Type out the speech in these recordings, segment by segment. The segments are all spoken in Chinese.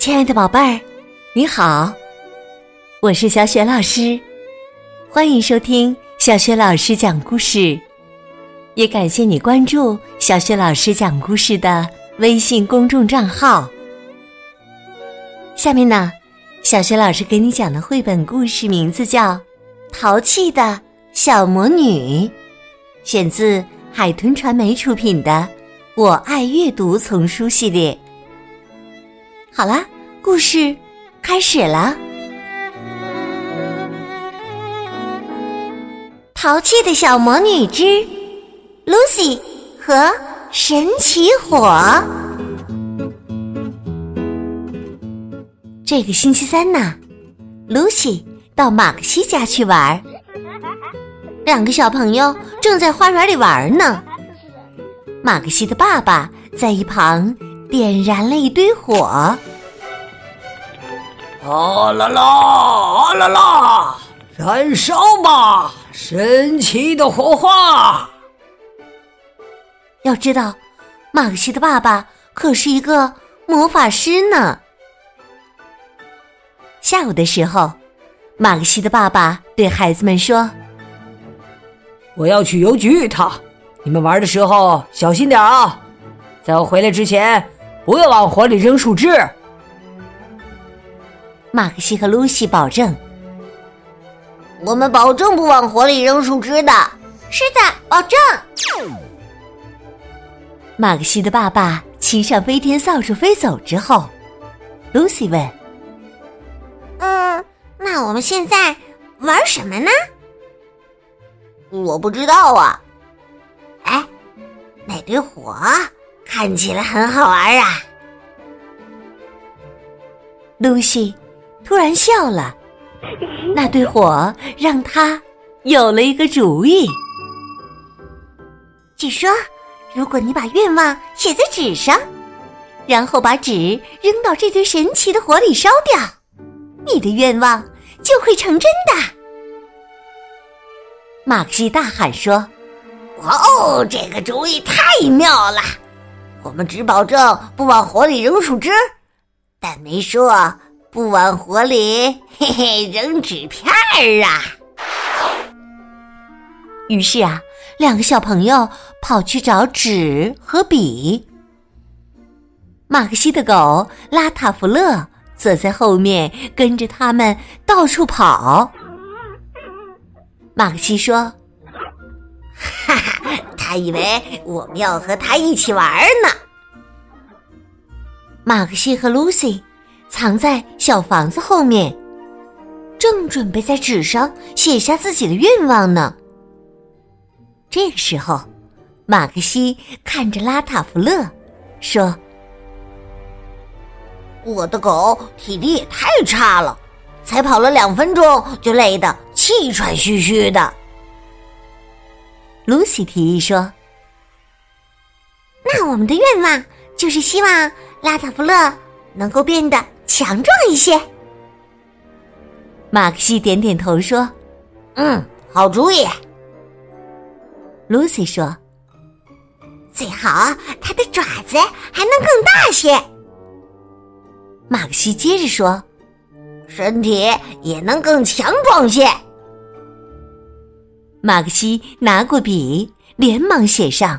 亲爱的宝贝儿，你好，我是小雪老师，欢迎收听小雪老师讲故事，也感谢你关注小雪老师讲故事的微信公众账号。下面呢，小雪老师给你讲的绘本故事名字叫《淘气的小魔女》，选自海豚传媒出品的《我爱阅读》丛书系列。好啦，故事开始了。淘气的小魔女之 Lucy 和神奇火。这个星期三呢，Lucy 到马克西家去玩。两个小朋友正在花园里玩呢。马克西的爸爸在一旁。点燃了一堆火，啊啦啦，啊啦啦，燃烧吧，神奇的火花！要知道，马克西的爸爸可是一个魔法师呢。下午的时候，马克西的爸爸对孩子们说：“我要去邮局一趟，你们玩的时候小心点啊，在我回来之前。”不要往火里扔树枝。马克西和露西保证：“我们保证不往火里扔树枝的。”是的，保证。马克西的爸爸骑上飞天扫帚飞走之后，露西问：“嗯，那我们现在玩什么呢？”我不知道啊。哎，那堆火。看起来很好玩啊！露西突然笑了，那堆火让她有了一个主意。据说，如果你把愿望写在纸上，然后把纸扔到这堆神奇的火里烧掉，你的愿望就会成真的。马克西大喊说：“哇哦，这个主意太妙了！”我们只保证不往火里扔树枝，但没说不往火里嘿嘿扔纸片儿啊。于是啊，两个小朋友跑去找纸和笔。马克西的狗拉塔弗勒则在后面跟着他们到处跑。马克西说。还，以为我们要和他一起玩呢。马克西和露西藏在小房子后面，正准备在纸上写下自己的愿望呢。这个时候，马克西看着拉塔弗勒说：“我的狗体力也太差了，才跑了两分钟就累得气喘吁吁的。”露西提议说：“那我们的愿望就是希望拉塔弗勒能够变得强壮一些。”马克西点点头说：“嗯，好主意。”露西说：“最好它的爪子还能更大些。”马克西接着说：“身体也能更强壮些。”马克西拿过笔，连忙写上：“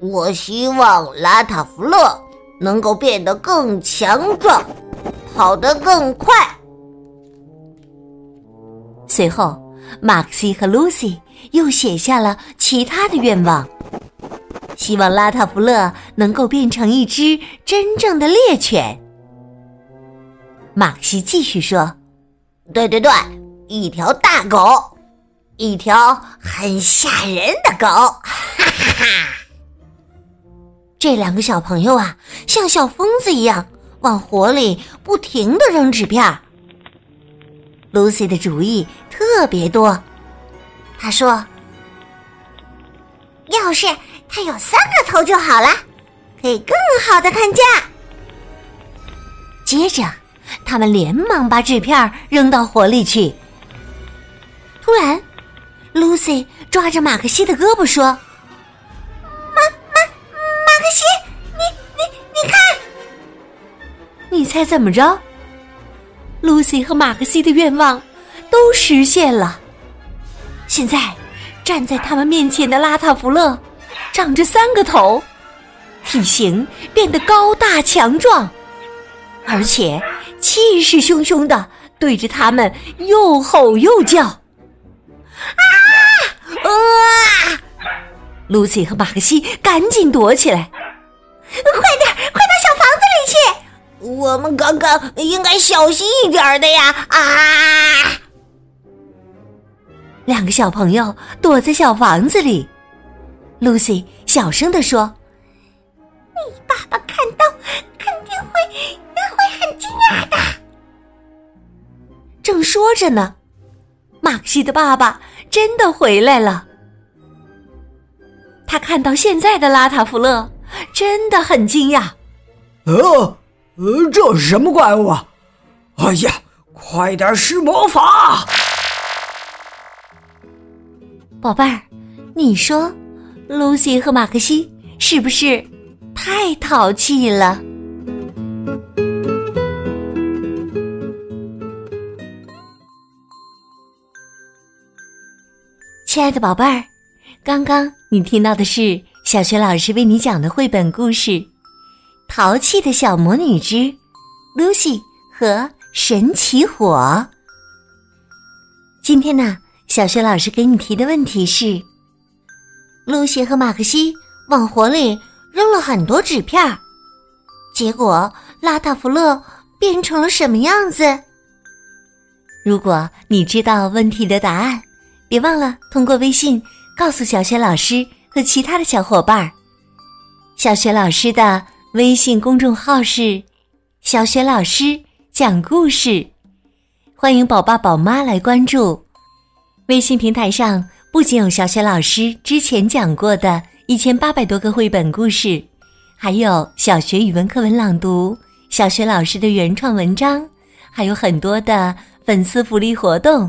我希望拉塔弗勒能够变得更强壮，跑得更快。”随后，马克西和露西又写下了其他的愿望，希望拉塔弗勒能够变成一只真正的猎犬。马克西继续说：“对对对，一条大狗。”一条很吓人的狗，哈哈哈！这两个小朋友啊，像小疯子一样往火里不停的扔纸片。Lucy 的主意特别多，她说：“要是它有三个头就好了，可以更好的看家。”接着，他们连忙把纸片扔到火里去。突然。Lucy 抓着马克西的胳膊说：“马马马克西，你你你看，你猜怎么着？Lucy 和马克西的愿望都实现了。现在站在他们面前的拉塔福勒，长着三个头，体型变得高大强壮，而且气势汹汹的对着他们又吼又叫。啊啊！Lucy 和马克西赶紧躲起来，快点，快到小房子里去！我们刚刚应该小心一点的呀！啊！两个小朋友躲在小房子里，Lucy 小声的说：“你爸爸看到肯定会会很惊讶的。”正说着呢，马克西的爸爸真的回来了。他看到现在的拉塔弗勒，真的很惊讶。呃，呃，这是什么怪物啊？哎呀，快点施魔法！宝贝儿，你说，Lucy 和马克西是不是太淘气了？亲爱的宝贝儿，刚刚你听到的是小学老师为你讲的绘本故事《淘气的小魔女之 Lucy 和神奇火》。今天呢？小学老师给你提的问题是：露西和马克西往火里扔了很多纸片结果拉塔弗勒变成了什么样子？如果你知道问题的答案，别忘了通过微信告诉小雪老师和其他的小伙伴儿。小雪老师的微信公众号是“小雪老师讲故事”，欢迎宝爸宝妈来关注。微信平台上不仅有小雪老师之前讲过的一千八百多个绘本故事，还有小学语文课文朗读、小学老师的原创文章，还有很多的粉丝福利活动。